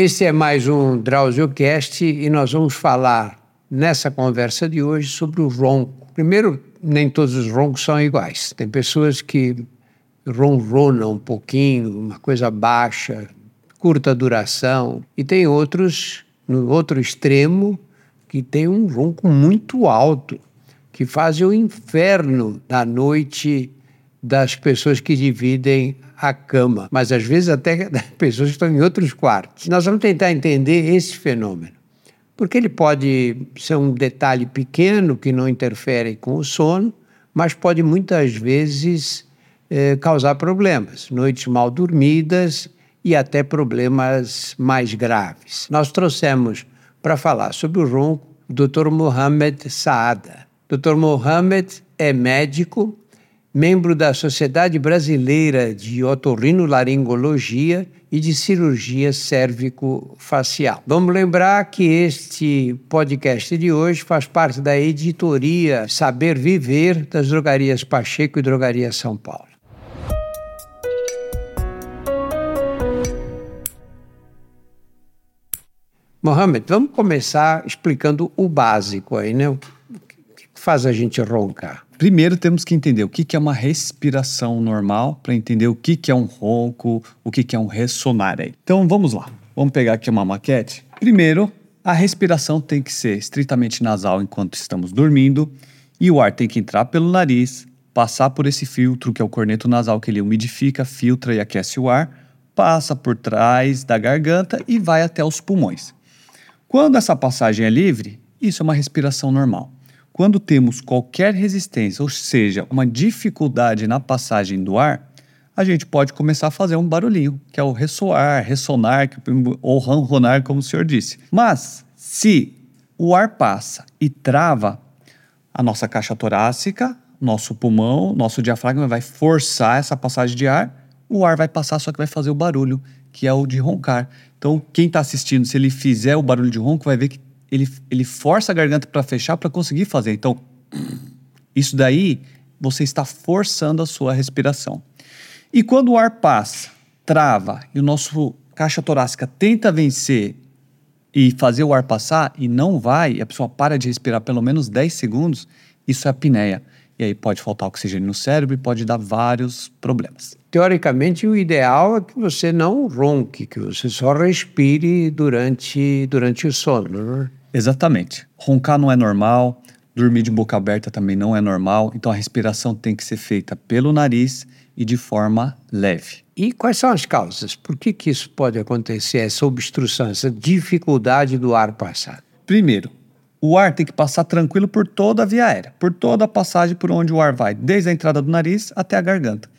Este é mais um DrauzioCast e nós vamos falar nessa conversa de hoje sobre o ronco. Primeiro, nem todos os roncos são iguais. Tem pessoas que ronronam um pouquinho, uma coisa baixa, curta duração, e tem outros no outro extremo que tem um ronco muito alto, que faz o inferno da noite das pessoas que dividem a cama, mas às vezes até pessoas que estão em outros quartos. Nós vamos tentar entender esse fenômeno, porque ele pode ser um detalhe pequeno que não interfere com o sono, mas pode muitas vezes eh, causar problemas, noites mal dormidas e até problemas mais graves. Nós trouxemos para falar sobre o ronco o Dr. Mohamed Saada. Dr. Mohamed é médico, membro da Sociedade Brasileira de Otorrinolaringologia e de Cirurgia Cérvico-Facial. Vamos lembrar que este podcast de hoje faz parte da editoria Saber Viver das Drogarias Pacheco e Drogaria São Paulo. Mohamed, vamos começar explicando o básico aí, né? O que faz a gente roncar? Primeiro temos que entender o que é uma respiração normal para entender o que é um ronco, o que é um ressonar aí. Então vamos lá. Vamos pegar aqui uma maquete. Primeiro, a respiração tem que ser estritamente nasal enquanto estamos dormindo e o ar tem que entrar pelo nariz, passar por esse filtro que é o corneto nasal que ele umidifica, filtra e aquece o ar, passa por trás da garganta e vai até os pulmões. Quando essa passagem é livre, isso é uma respiração normal. Quando temos qualquer resistência, ou seja, uma dificuldade na passagem do ar, a gente pode começar a fazer um barulhinho, que é o ressoar, ressonar ou ronronar, como o senhor disse. Mas se o ar passa e trava a nossa caixa torácica, nosso pulmão, nosso diafragma vai forçar essa passagem de ar, o ar vai passar, só que vai fazer o barulho, que é o de roncar. Então, quem está assistindo, se ele fizer o barulho de ronco, vai ver que ele, ele força a garganta para fechar para conseguir fazer. Então, isso daí você está forçando a sua respiração. E quando o ar passa, trava e o nosso caixa torácica tenta vencer e fazer o ar passar e não vai, e a pessoa para de respirar pelo menos 10 segundos, isso é apneia. E aí pode faltar oxigênio no cérebro e pode dar vários problemas. Teoricamente, o ideal é que você não ronque, que você só respire durante, durante o sono. Né? Exatamente. Roncar não é normal, dormir de boca aberta também não é normal, então a respiração tem que ser feita pelo nariz e de forma leve. E quais são as causas? Por que, que isso pode acontecer, essa obstrução, essa dificuldade do ar passar? Primeiro, o ar tem que passar tranquilo por toda a via aérea, por toda a passagem por onde o ar vai, desde a entrada do nariz até a garganta.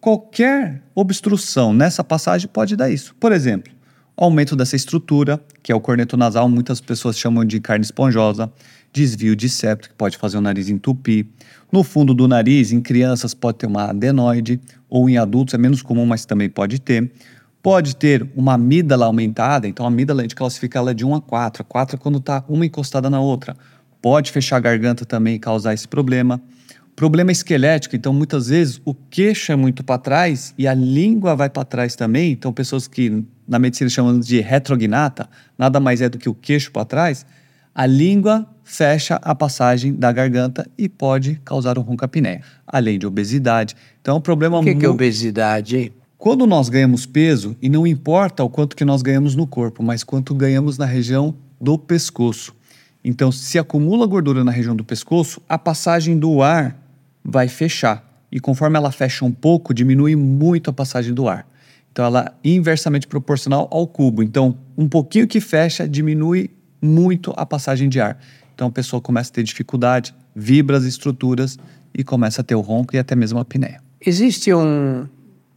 Qualquer obstrução nessa passagem pode dar isso. Por exemplo, aumento dessa estrutura, que é o corneto nasal, muitas pessoas chamam de carne esponjosa, desvio de septo, que pode fazer o nariz entupir. No fundo do nariz, em crianças, pode ter uma adenoide, ou em adultos é menos comum, mas também pode ter. Pode ter uma amígdala aumentada, então a amígdala a gente classifica ela de 1 a 4. A 4 é quando está uma encostada na outra. Pode fechar a garganta também e causar esse problema. Problema esquelético, então muitas vezes o queixo é muito para trás e a língua vai para trás também. Então, pessoas que na medicina chamam de retrognata, nada mais é do que o queixo para trás, a língua fecha a passagem da garganta e pode causar um roncapneia, além de obesidade. Então, é um problema muito... O que, que é obesidade? Quando nós ganhamos peso, e não importa o quanto que nós ganhamos no corpo, mas quanto ganhamos na região do pescoço. Então, se acumula gordura na região do pescoço, a passagem do ar vai fechar. E conforme ela fecha um pouco, diminui muito a passagem do ar. Então ela é inversamente proporcional ao cubo. Então, um pouquinho que fecha diminui muito a passagem de ar. Então a pessoa começa a ter dificuldade, vibra as estruturas e começa a ter o ronco e até mesmo a apneia. Existe um,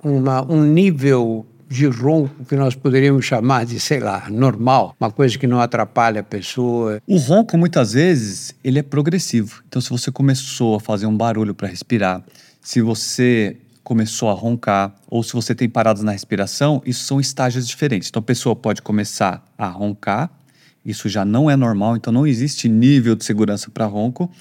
uma, um nível de ronco que nós poderíamos chamar de, sei lá, normal, uma coisa que não atrapalha a pessoa. O ronco, muitas vezes, ele é progressivo. Então, se você começou a fazer um barulho para respirar, se você começou a roncar, ou se você tem paradas na respiração, isso são estágios diferentes. Então, a pessoa pode começar a roncar, isso já não é normal, então não existe nível de segurança para ronco.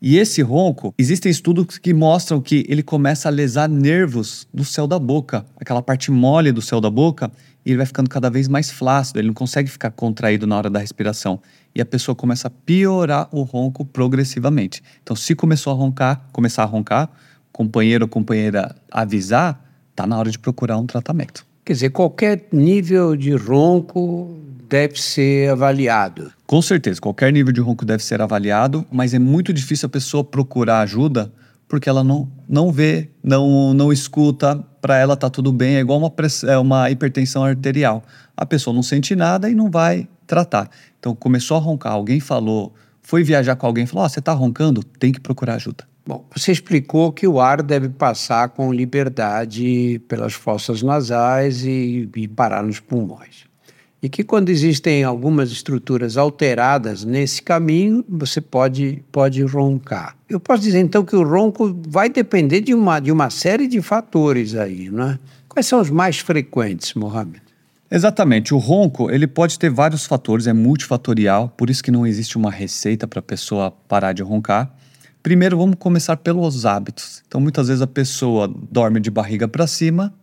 E esse ronco, existem estudos que mostram que ele começa a lesar nervos do céu da boca, aquela parte mole do céu da boca, e ele vai ficando cada vez mais flácido, ele não consegue ficar contraído na hora da respiração. E a pessoa começa a piorar o ronco progressivamente. Então, se começou a roncar, começar a roncar, companheiro ou companheira avisar, tá na hora de procurar um tratamento. Quer dizer, qualquer nível de ronco deve ser avaliado. Com certeza, qualquer nível de ronco deve ser avaliado, mas é muito difícil a pessoa procurar ajuda porque ela não, não vê, não, não escuta, para ela tá tudo bem, é igual uma, é uma hipertensão arterial. A pessoa não sente nada e não vai tratar. Então começou a roncar, alguém falou, foi viajar com alguém, falou: oh, você está roncando, tem que procurar ajuda. Bom, você explicou que o ar deve passar com liberdade pelas fossas nasais e, e parar nos pulmões e que quando existem algumas estruturas alteradas nesse caminho, você pode, pode roncar. Eu posso dizer então que o ronco vai depender de uma, de uma série de fatores aí, não é? Quais são os mais frequentes, Mohamed? Exatamente. O ronco ele pode ter vários fatores, é multifatorial, por isso que não existe uma receita para a pessoa parar de roncar. Primeiro, vamos começar pelos hábitos. Então, muitas vezes a pessoa dorme de barriga para cima,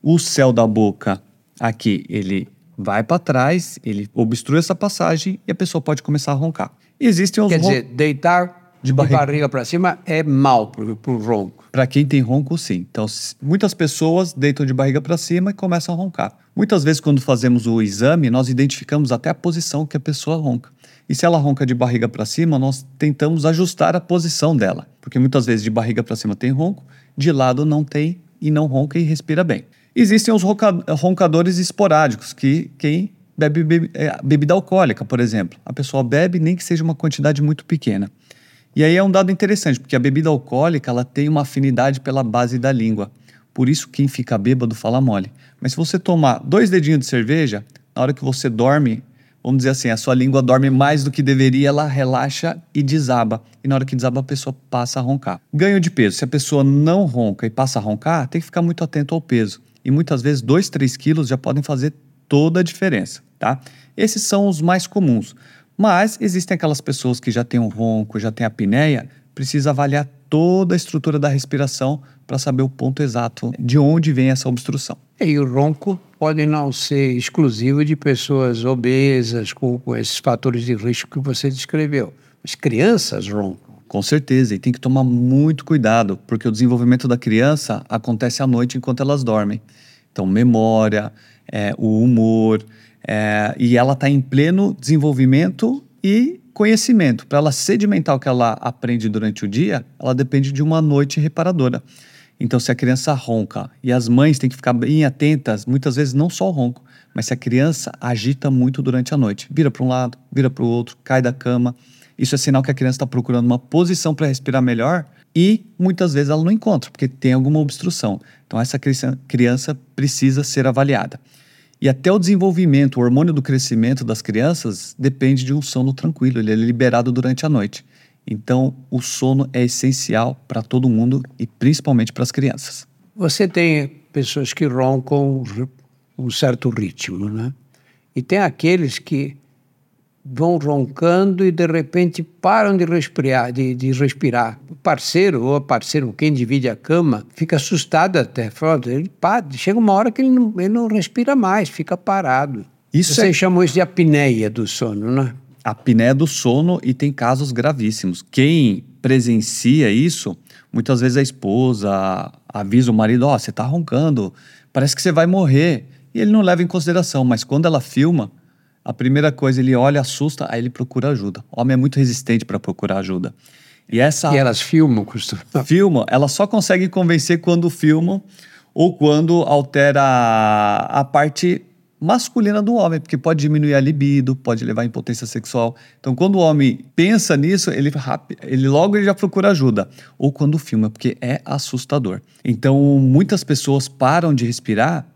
o céu da boca aqui ele vai para trás, ele obstrui essa passagem e a pessoa pode começar a roncar. Existem os Quer dizer, deitar de barriga, barriga para cima é mal para o ronco. Para quem tem ronco, sim. Então, muitas pessoas deitam de barriga para cima e começam a roncar. Muitas vezes, quando fazemos o exame, nós identificamos até a posição que a pessoa ronca. E se ela ronca de barriga para cima, nós tentamos ajustar a posição dela. Porque muitas vezes de barriga para cima tem ronco, de lado não tem e não ronca e respira bem. Existem os roncadores esporádicos, que quem bebe, é, bebida alcoólica, por exemplo. A pessoa bebe nem que seja uma quantidade muito pequena. E aí é um dado interessante, porque a bebida alcoólica ela tem uma afinidade pela base da língua. Por isso quem fica bêbado fala mole. Mas se você tomar dois dedinhos de cerveja, na hora que você dorme, vamos dizer assim, a sua língua dorme mais do que deveria, ela relaxa e desaba. E na hora que desaba, a pessoa passa a roncar. Ganho de peso. Se a pessoa não ronca e passa a roncar, tem que ficar muito atento ao peso e muitas vezes 2, 3 quilos já podem fazer toda a diferença, tá? Esses são os mais comuns. Mas existem aquelas pessoas que já têm um ronco, já têm apneia, precisa avaliar toda a estrutura da respiração para saber o ponto exato de onde vem essa obstrução. E o ronco pode não ser exclusivo de pessoas obesas, com, com esses fatores de risco que você descreveu. Mas crianças roncam. Com certeza, e tem que tomar muito cuidado, porque o desenvolvimento da criança acontece à noite enquanto elas dormem. Então, memória, é, o humor, é, e ela está em pleno desenvolvimento e conhecimento. Para ela sedimentar o que ela aprende durante o dia, ela depende de uma noite reparadora. Então, se a criança ronca, e as mães têm que ficar bem atentas, muitas vezes não só o ronco, mas se a criança agita muito durante a noite, vira para um lado, vira para o outro, cai da cama, isso é sinal que a criança está procurando uma posição para respirar melhor e muitas vezes ela não encontra, porque tem alguma obstrução. Então, essa criança precisa ser avaliada. E até o desenvolvimento, o hormônio do crescimento das crianças depende de um sono tranquilo, ele é liberado durante a noite. Então, o sono é essencial para todo mundo e principalmente para as crianças. Você tem pessoas que roncam um certo ritmo, né? E tem aqueles que vão roncando e de repente param de respirar, de, de respirar. O parceiro ou a parceira, quem divide a cama, fica assustado até. Fala, ele para, chega uma hora que ele não, ele não respira mais, fica parado. Isso Você é... chamou isso de apneia do sono, né? Apneia do sono e tem casos gravíssimos. Quem presencia isso, muitas vezes a esposa avisa o marido, ó, oh, você está roncando, parece que você vai morrer. E ele não leva em consideração, mas quando ela filma, a primeira coisa, ele olha, assusta, aí ele procura ajuda. O homem é muito resistente para procurar ajuda. E, essa, e elas filmam, costumam. Filmam, elas só conseguem convencer quando filmam ou quando altera a, a parte masculina do homem, porque pode diminuir a libido, pode levar à impotência sexual. Então, quando o homem pensa nisso, ele, ele logo ele já procura ajuda. Ou quando filma, porque é assustador. Então, muitas pessoas param de respirar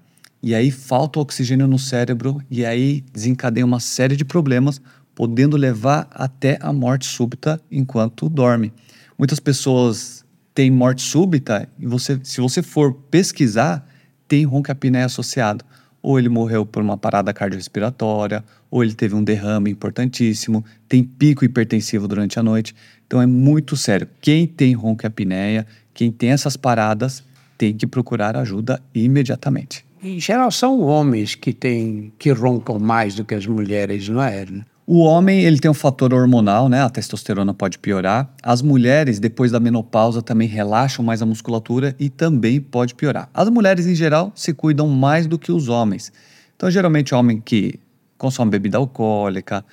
e aí falta oxigênio no cérebro e aí desencadeia uma série de problemas, podendo levar até a morte súbita enquanto dorme. Muitas pessoas têm morte súbita e você, se você for pesquisar, tem ronca-apneia associado. ou ele morreu por uma parada cardiorrespiratória, ou ele teve um derrame importantíssimo, tem pico hipertensivo durante a noite. Então é muito sério. Quem tem ronco e apneia, quem tem essas paradas, tem que procurar ajuda imediatamente. Em geral, são homens que, têm, que roncam mais do que as mulheres, não é? O homem ele tem um fator hormonal, né? A testosterona pode piorar. As mulheres, depois da menopausa, também relaxam mais a musculatura e também pode piorar. As mulheres, em geral, se cuidam mais do que os homens. Então, geralmente, o homem que consome bebida alcoólica,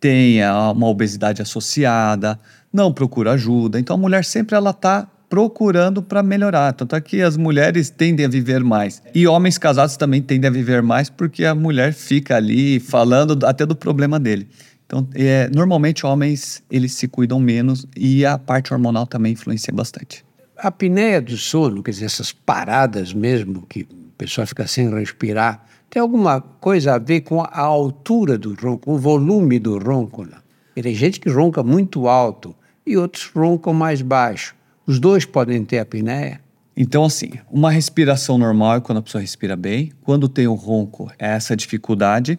tem uma obesidade associada, não procura ajuda. Então, a mulher sempre ela está procurando para melhorar. Tanto é que as mulheres tendem a viver mais. E homens casados também tendem a viver mais porque a mulher fica ali falando até do problema dele. Então, é, normalmente homens eles se cuidam menos e a parte hormonal também influencia bastante. A apneia do sono, quer dizer, essas paradas mesmo que a pessoa fica sem respirar, tem alguma coisa a ver com a altura do ronco, o volume do ronco? Né? Tem gente que ronca muito alto e outros roncam mais baixo. Os dois podem ter apneia? Então, assim, uma respiração normal é quando a pessoa respira bem. Quando tem o ronco, é essa dificuldade.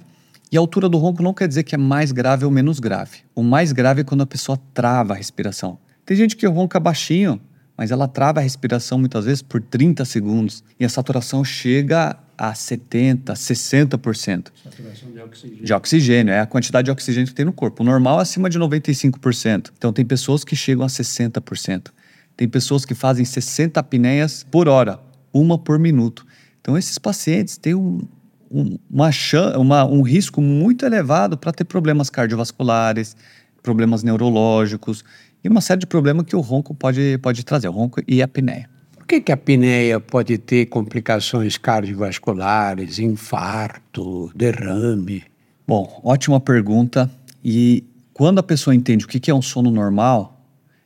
E a altura do ronco não quer dizer que é mais grave ou menos grave. O mais grave é quando a pessoa trava a respiração. Tem gente que ronca baixinho, mas ela trava a respiração muitas vezes por 30 segundos. E a saturação chega a 70%, 60%. Saturação de oxigênio. De oxigênio, é a quantidade de oxigênio que tem no corpo. O normal é acima de 95%. Então, tem pessoas que chegam a 60%. Tem pessoas que fazem 60 apneias por hora, uma por minuto. Então, esses pacientes têm um, um, uma, uma, um risco muito elevado para ter problemas cardiovasculares, problemas neurológicos e uma série de problemas que o ronco pode, pode trazer, o ronco e a apneia. Por que, que a apneia pode ter complicações cardiovasculares, infarto, derrame? Bom, ótima pergunta. E quando a pessoa entende o que é um sono normal,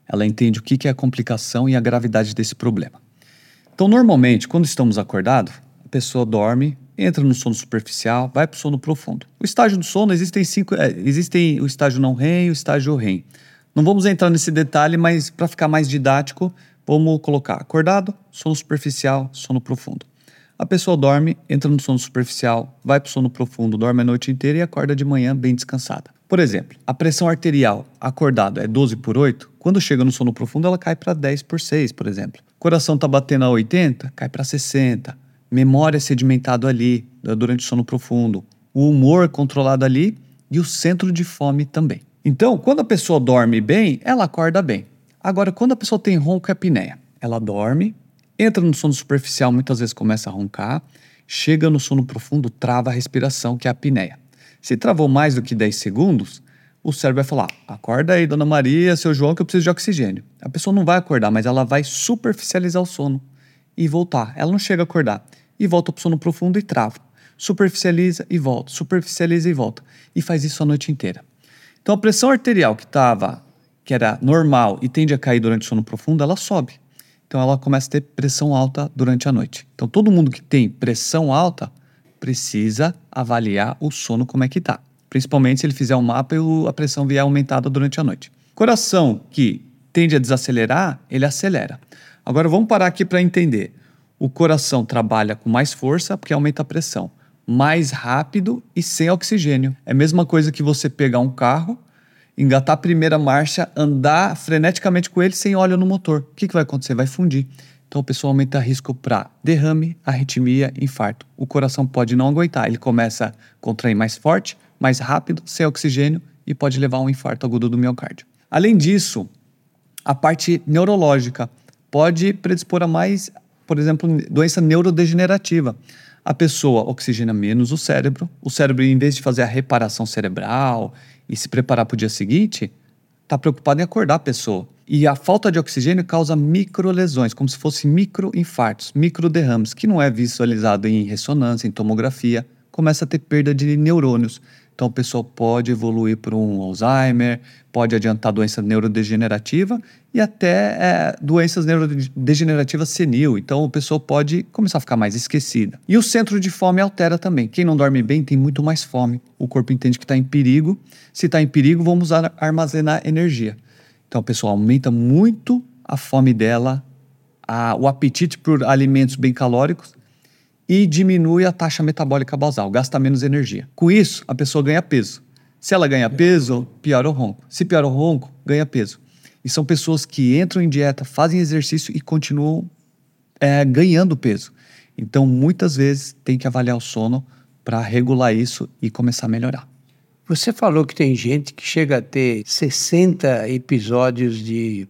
ela entende o que é a complicação e a gravidade desse problema. Então, normalmente, quando estamos acordados, a pessoa dorme, entra no sono superficial, vai para o sono profundo. O estágio do sono existem cinco, é, existem o estágio não REM e o estágio REM. Não vamos entrar nesse detalhe, mas para ficar mais didático, vamos colocar acordado, sono superficial, sono profundo. A pessoa dorme, entra no sono superficial, vai para o sono profundo, dorme a noite inteira e acorda de manhã bem descansada. Por exemplo, a pressão arterial acordado é 12 por 8, quando chega no sono profundo ela cai para 10 por 6, por exemplo. Coração está batendo a 80, cai para 60. Memória sedimentado ali durante o sono profundo. O humor controlado ali e o centro de fome também. Então, quando a pessoa dorme bem, ela acorda bem. Agora, quando a pessoa tem ronco e apneia, ela dorme, entra no sono superficial, muitas vezes começa a roncar, chega no sono profundo, trava a respiração, que é a apneia. Se travou mais do que 10 segundos, o cérebro vai falar: acorda aí, dona Maria, seu João, que eu preciso de oxigênio. A pessoa não vai acordar, mas ela vai superficializar o sono e voltar. Ela não chega a acordar. E volta para o sono profundo e trava. Superficializa e volta, superficializa e volta. E faz isso a noite inteira. Então a pressão arterial que estava, que era normal e tende a cair durante o sono profundo, ela sobe. Então ela começa a ter pressão alta durante a noite. Então todo mundo que tem pressão alta precisa avaliar o sono como é que está. Principalmente se ele fizer um mapa e a pressão vier aumentada durante a noite. Coração que tende a desacelerar, ele acelera. Agora vamos parar aqui para entender. O coração trabalha com mais força porque aumenta a pressão, mais rápido e sem oxigênio. É a mesma coisa que você pegar um carro, engatar a primeira marcha, andar freneticamente com ele sem óleo no motor. O que, que vai acontecer? Vai fundir. Então, a pessoa aumenta risco para derrame, arritmia, infarto. O coração pode não aguentar, ele começa a contrair mais forte, mais rápido, sem oxigênio e pode levar a um infarto agudo do miocárdio. Além disso, a parte neurológica pode predispor a mais, por exemplo, doença neurodegenerativa. A pessoa oxigena menos o cérebro, o cérebro, em vez de fazer a reparação cerebral e se preparar para o dia seguinte, está preocupado em acordar a pessoa. E a falta de oxigênio causa microlesões, como se fossem microinfartos, microderrames, que não é visualizado em ressonância, em tomografia. Começa a ter perda de neurônios. Então, a pessoa pode evoluir para um Alzheimer, pode adiantar doença neurodegenerativa e até é, doenças neurodegenerativas senil. Então, a pessoa pode começar a ficar mais esquecida. E o centro de fome altera também. Quem não dorme bem tem muito mais fome. O corpo entende que está em perigo. Se está em perigo, vamos armazenar energia. Então a pessoa aumenta muito a fome dela, a, o apetite por alimentos bem calóricos e diminui a taxa metabólica basal, gasta menos energia. Com isso, a pessoa ganha peso. Se ela ganha peso, piora o ronco. Se piora o ronco, ganha peso. E são pessoas que entram em dieta, fazem exercício e continuam é, ganhando peso. Então, muitas vezes, tem que avaliar o sono para regular isso e começar a melhorar. Você falou que tem gente que chega a ter 60 episódios de,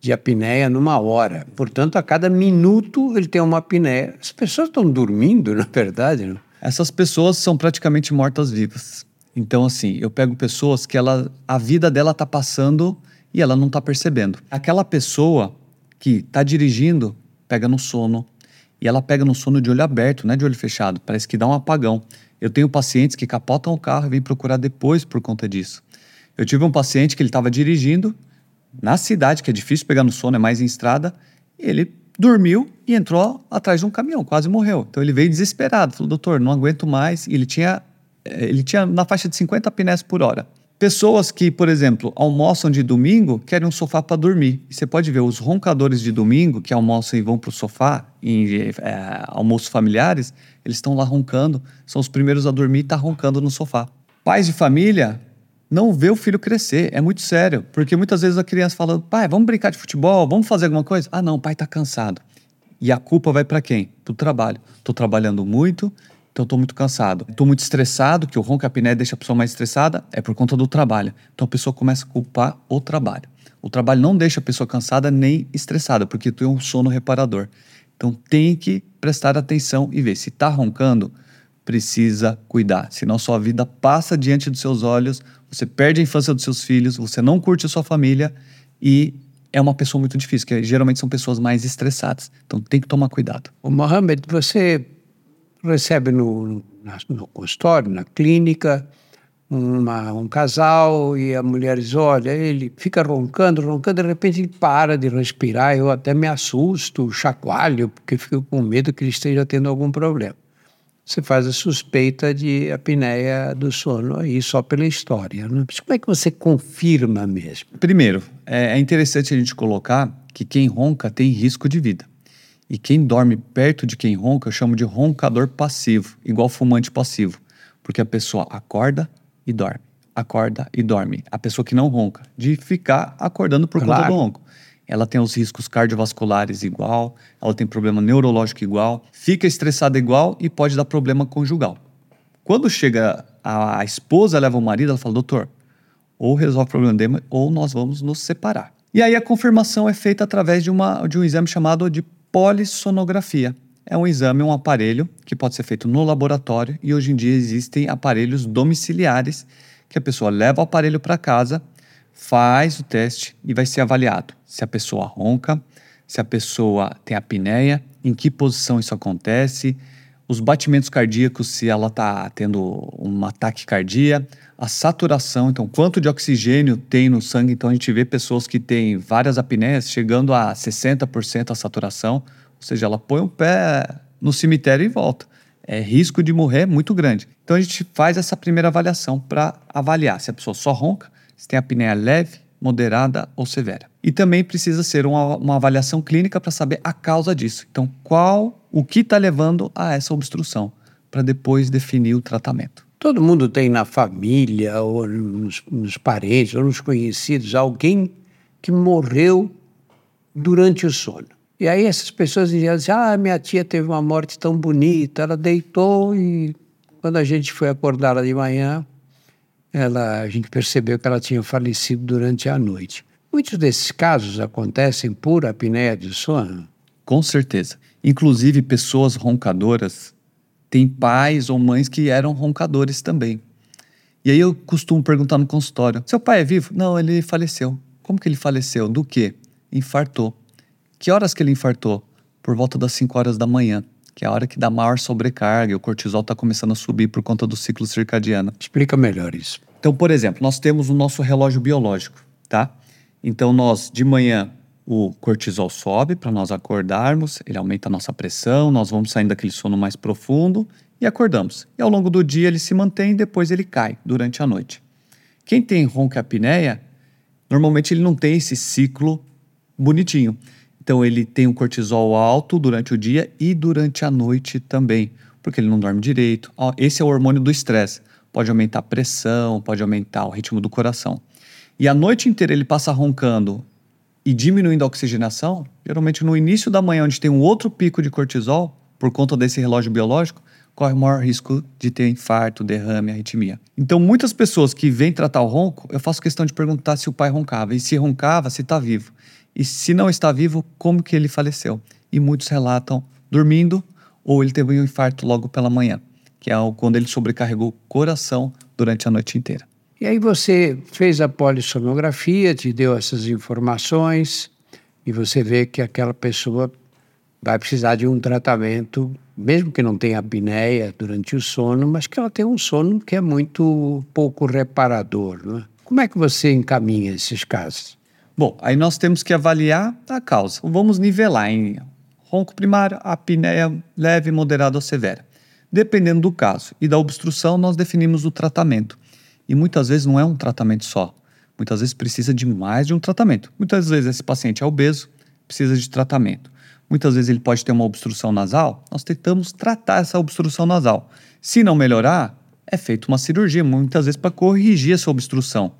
de apneia numa hora. Portanto, a cada minuto ele tem uma apneia. As pessoas estão dormindo, na verdade, não? Essas pessoas são praticamente mortas-vivas. Então, assim, eu pego pessoas que ela, a vida dela está passando e ela não está percebendo. Aquela pessoa que está dirigindo pega no sono e ela pega no sono de olho aberto, não é de olho fechado. Parece que dá um apagão. Eu tenho pacientes que capotam o carro e vêm procurar depois por conta disso. Eu tive um paciente que ele estava dirigindo na cidade, que é difícil pegar no sono, é mais em estrada, e ele dormiu e entrou atrás de um caminhão, quase morreu. Então ele veio desesperado, falou: "Doutor, não aguento mais". E ele tinha eh, ele tinha na faixa de 50 pnés por hora. Pessoas que, por exemplo, almoçam de domingo, querem um sofá para dormir. Você pode ver os roncadores de domingo que almoçam e vão para o sofá, em é, almoços familiares, eles estão lá roncando, são os primeiros a dormir e tá roncando no sofá. Pais de família não vê o filho crescer, é muito sério, porque muitas vezes a criança fala: pai, vamos brincar de futebol, vamos fazer alguma coisa? Ah, não, o pai está cansado. E a culpa vai para quem? Para o trabalho. Estou trabalhando muito, então estou muito cansado. Estou muito estressado, que o ronco e a apneia deixa a pessoa mais estressada, é por conta do trabalho. Então a pessoa começa a culpar o trabalho. O trabalho não deixa a pessoa cansada nem estressada, porque tem um sono reparador. Então tem que prestar atenção e ver se está roncando, precisa cuidar. Senão sua vida passa diante dos seus olhos, você perde a infância dos seus filhos, você não curte a sua família e é uma pessoa muito difícil, que geralmente são pessoas mais estressadas. Então tem que tomar cuidado. O Mohamed, você recebe no, no consultório, na clínica, uma, um casal e a mulher diz: Olha, ele fica roncando, roncando, de repente ele para de respirar. Eu até me assusto, chacoalho, porque fico com medo que ele esteja tendo algum problema. Você faz a suspeita de apneia do sono aí só pela história. Né? Mas como é que você confirma mesmo? Primeiro, é, é interessante a gente colocar que quem ronca tem risco de vida. E quem dorme perto de quem ronca, eu chamo de roncador passivo, igual fumante passivo. Porque a pessoa acorda e dorme, acorda e dorme. A pessoa que não ronca, de ficar acordando por claro. conta do ronco. Ela tem os riscos cardiovasculares igual, ela tem problema neurológico igual, fica estressada igual e pode dar problema conjugal. Quando chega a, a esposa, leva o marido, ela fala, doutor, ou resolve o problema dele, ou nós vamos nos separar. E aí a confirmação é feita através de, uma, de um exame chamado de polissonografia. É um exame, um aparelho que pode ser feito no laboratório e hoje em dia existem aparelhos domiciliares que a pessoa leva o aparelho para casa, faz o teste e vai ser avaliado se a pessoa ronca, se a pessoa tem apneia, em que posição isso acontece, os batimentos cardíacos, se ela está tendo um ataque cardíaco, a saturação, então quanto de oxigênio tem no sangue. Então a gente vê pessoas que têm várias apneias chegando a 60% a saturação, ou seja, ela põe o pé no cemitério e volta. É risco de morrer muito grande. Então a gente faz essa primeira avaliação para avaliar se a pessoa só ronca, se tem apneia leve, moderada ou severa. E também precisa ser uma, uma avaliação clínica para saber a causa disso. Então, qual, o que está levando a essa obstrução, para depois definir o tratamento. Todo mundo tem na família, ou nos, nos parentes, ou nos conhecidos, alguém que morreu durante o sono. E aí essas pessoas diziam assim, ah, minha tia teve uma morte tão bonita, ela deitou e quando a gente foi acordar ela de manhã, ela, a gente percebeu que ela tinha falecido durante a noite. Muitos desses casos acontecem por apneia de sono? Com certeza. Inclusive pessoas roncadoras tem pais ou mães que eram roncadores também. E aí eu costumo perguntar no consultório: seu pai é vivo? Não, ele faleceu. Como que ele faleceu? Do quê? Infartou. Que horas que ele infartou? Por volta das 5 horas da manhã, que é a hora que dá maior sobrecarga e o cortisol está começando a subir por conta do ciclo circadiano. Explica melhor isso. Então, por exemplo, nós temos o nosso relógio biológico, tá? Então, nós de manhã o cortisol sobe para nós acordarmos, ele aumenta a nossa pressão, nós vamos saindo daquele sono mais profundo e acordamos. E ao longo do dia ele se mantém e depois ele cai durante a noite. Quem tem ronca apneia, normalmente ele não tem esse ciclo bonitinho. Então ele tem um cortisol alto durante o dia e durante a noite também, porque ele não dorme direito. Esse é o hormônio do estresse. Pode aumentar a pressão, pode aumentar o ritmo do coração. E a noite inteira ele passa roncando e diminuindo a oxigenação, geralmente no início da manhã, onde tem um outro pico de cortisol, por conta desse relógio biológico, corre maior risco de ter infarto, derrame, arritmia. Então, muitas pessoas que vêm tratar o ronco, eu faço questão de perguntar se o pai roncava. E se roncava, se está vivo. E se não está vivo, como que ele faleceu? E muitos relatam dormindo ou ele teve um infarto logo pela manhã, que é quando ele sobrecarregou o coração durante a noite inteira. E aí você fez a polissonografia, te deu essas informações e você vê que aquela pessoa vai precisar de um tratamento, mesmo que não tenha apneia durante o sono, mas que ela tem um sono que é muito pouco reparador. Né? Como é que você encaminha esses casos? Bom, aí nós temos que avaliar a causa. Vamos nivelar em ronco primário, apneia leve, moderada ou severa. Dependendo do caso e da obstrução, nós definimos o tratamento. E muitas vezes não é um tratamento só. Muitas vezes precisa de mais de um tratamento. Muitas vezes esse paciente é obeso, precisa de tratamento. Muitas vezes ele pode ter uma obstrução nasal, nós tentamos tratar essa obstrução nasal. Se não melhorar, é feita uma cirurgia, muitas vezes para corrigir essa obstrução.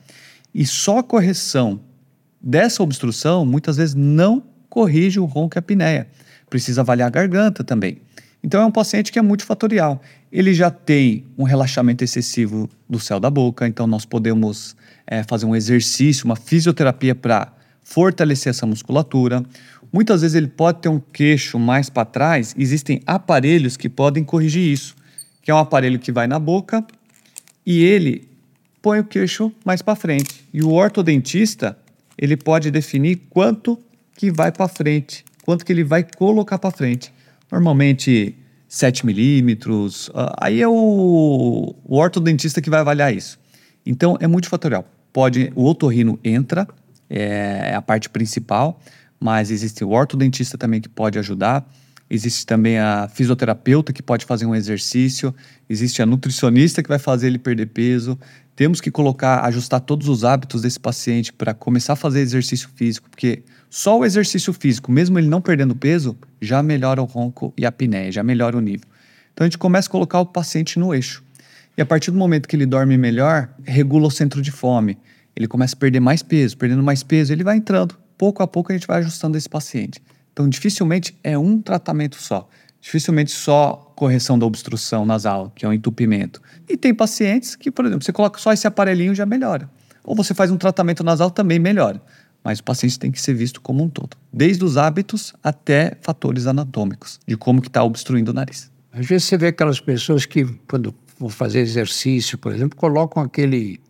E só a correção dessa obstrução, muitas vezes não corrige o ronco e a apneia. Precisa avaliar a garganta também. Então é um paciente que é multifatorial. Ele já tem um relaxamento excessivo do céu da boca, então nós podemos é, fazer um exercício, uma fisioterapia para fortalecer essa musculatura. Muitas vezes ele pode ter um queixo mais para trás, existem aparelhos que podem corrigir isso, que é um aparelho que vai na boca e ele põe o queixo mais para frente. E o ortodentista, ele pode definir quanto que vai para frente, quanto que ele vai colocar para frente normalmente 7 milímetros. Uh, aí é o, o ortodontista que vai avaliar isso. Então é multifatorial. Pode, o otorrino entra, é, é a parte principal, mas existe o ortodontista também que pode ajudar. Existe também a fisioterapeuta que pode fazer um exercício, existe a nutricionista que vai fazer ele perder peso. Temos que colocar, ajustar todos os hábitos desse paciente para começar a fazer exercício físico, porque só o exercício físico, mesmo ele não perdendo peso, já melhora o ronco e a apneia, já melhora o nível. Então a gente começa a colocar o paciente no eixo. E a partir do momento que ele dorme melhor, regula o centro de fome. Ele começa a perder mais peso, perdendo mais peso, ele vai entrando. Pouco a pouco a gente vai ajustando esse paciente. Então dificilmente é um tratamento só. Dificilmente só correção da obstrução nasal, que é um entupimento. E tem pacientes que, por exemplo, você coloca só esse aparelhinho já melhora. Ou você faz um tratamento nasal também melhora mas o paciente tem que ser visto como um todo, desde os hábitos até fatores anatômicos, de como que está obstruindo o nariz. Às vezes você vê aquelas pessoas que, quando vão fazer exercício, por exemplo, colocam aquele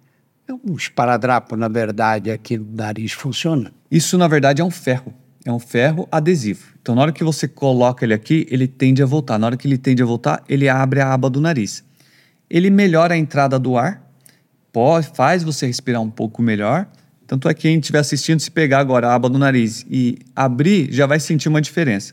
um esparadrapo, na verdade, aqui no nariz. Funciona? Isso, na verdade, é um ferro. É um ferro adesivo. Então, na hora que você coloca ele aqui, ele tende a voltar. Na hora que ele tende a voltar, ele abre a aba do nariz. Ele melhora a entrada do ar, pode, faz você respirar um pouco melhor tanto é que quem estiver assistindo, se pegar agora a aba do nariz e abrir, já vai sentir uma diferença.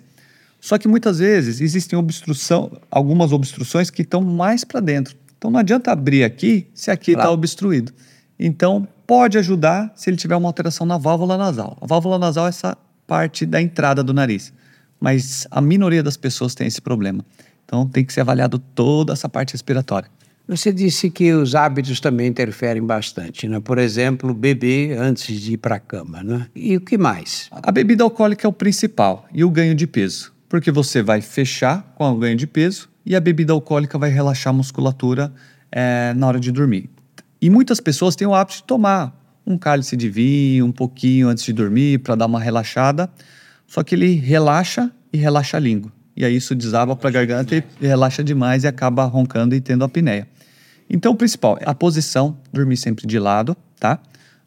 Só que muitas vezes existem obstrução, algumas obstruções que estão mais para dentro. Então não adianta abrir aqui se aqui está claro. obstruído. Então pode ajudar se ele tiver uma alteração na válvula nasal. A válvula nasal é essa parte da entrada do nariz. Mas a minoria das pessoas tem esse problema. Então tem que ser avaliado toda essa parte respiratória. Você disse que os hábitos também interferem bastante, né? Por exemplo, beber antes de ir para a cama, né? E o que mais? A bebida alcoólica é o principal e o ganho de peso, porque você vai fechar com o ganho de peso e a bebida alcoólica vai relaxar a musculatura é, na hora de dormir. E muitas pessoas têm o hábito de tomar um cálice de vinho, um pouquinho antes de dormir para dar uma relaxada, só que ele relaxa e relaxa a língua. E aí isso desaba para a garganta e relaxa demais e acaba roncando e tendo apneia. Então, o principal, a posição, dormir sempre de lado, tá?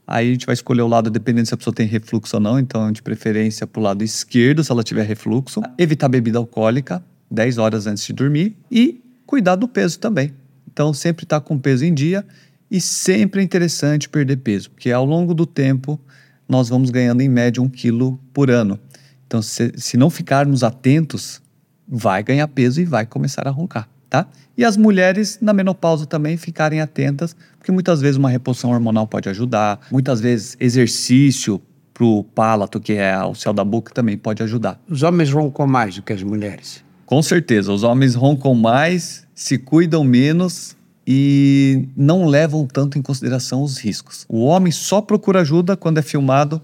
Aí a gente vai escolher o lado dependendo se a pessoa tem refluxo ou não, então de preferência para o lado esquerdo, se ela tiver refluxo. Evitar bebida alcoólica 10 horas antes de dormir e cuidar do peso também. Então, sempre estar tá com peso em dia e sempre é interessante perder peso, porque ao longo do tempo nós vamos ganhando em média um quilo por ano. Então, se, se não ficarmos atentos, vai ganhar peso e vai começar a roncar tá? E as mulheres na menopausa também ficarem atentas, porque muitas vezes uma reposição hormonal pode ajudar, muitas vezes exercício para o palato, que é o céu da boca, também pode ajudar. Os homens roncam mais do que as mulheres. Com certeza, os homens roncam mais, se cuidam menos e não levam tanto em consideração os riscos. O homem só procura ajuda quando é filmado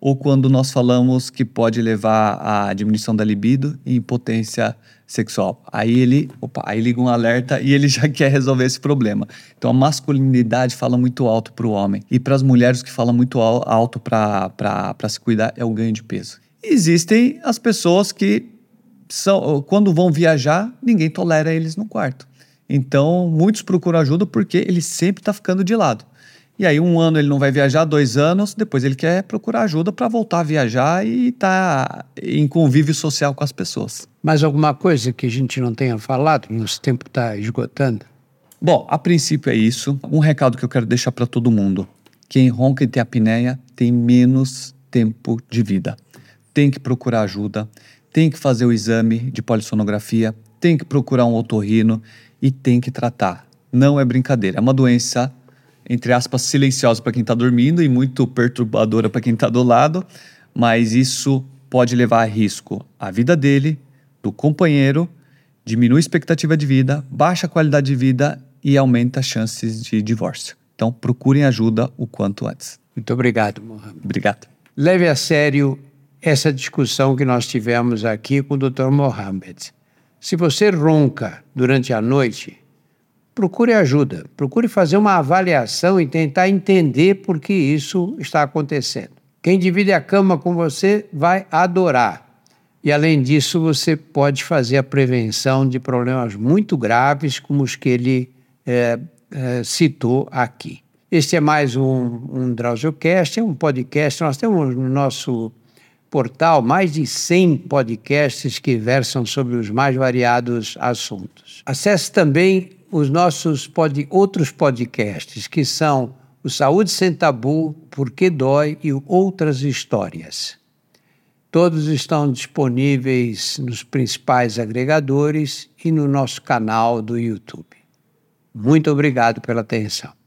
ou quando nós falamos que pode levar à diminuição da libido e impotência sexual. Aí ele, opa, aí liga um alerta e ele já quer resolver esse problema. Então a masculinidade fala muito alto para o homem e para as mulheres que fala muito alto para se cuidar é o ganho de peso. Existem as pessoas que são, quando vão viajar, ninguém tolera eles no quarto. Então, muitos procuram ajuda porque ele sempre está ficando de lado. E aí, um ano ele não vai viajar, dois anos, depois ele quer procurar ajuda para voltar a viajar e estar tá em convívio social com as pessoas. Mais alguma coisa que a gente não tenha falado? Nosso tempo está esgotando. Bom, a princípio é isso. Um recado que eu quero deixar para todo mundo: quem ronca e tem apneia tem menos tempo de vida. Tem que procurar ajuda, tem que fazer o exame de polissonografia, tem que procurar um otorrino e tem que tratar. Não é brincadeira, é uma doença entre aspas, silenciosa para quem está dormindo e muito perturbadora para quem está do lado, mas isso pode levar a risco a vida dele, do companheiro, diminui a expectativa de vida, baixa a qualidade de vida e aumenta as chances de divórcio. Então, procurem ajuda o quanto antes. Muito obrigado, Mohamed. Obrigado. Leve a sério essa discussão que nós tivemos aqui com o Dr. Mohamed. Se você ronca durante a noite, procure ajuda, procure fazer uma avaliação e tentar entender por que isso está acontecendo. Quem divide a cama com você vai adorar. E além disso, você pode fazer a prevenção de problemas muito graves, como os que ele é, é, citou aqui. Este é mais um, um DrauzioCast, é um podcast. Nós temos no nosso portal mais de 100 podcasts que versam sobre os mais variados assuntos. Acesse também os nossos pod, outros podcasts, que são o Saúde Sem Tabu, Por que Dói e Outras Histórias. Todos estão disponíveis nos principais agregadores e no nosso canal do YouTube. Muito obrigado pela atenção.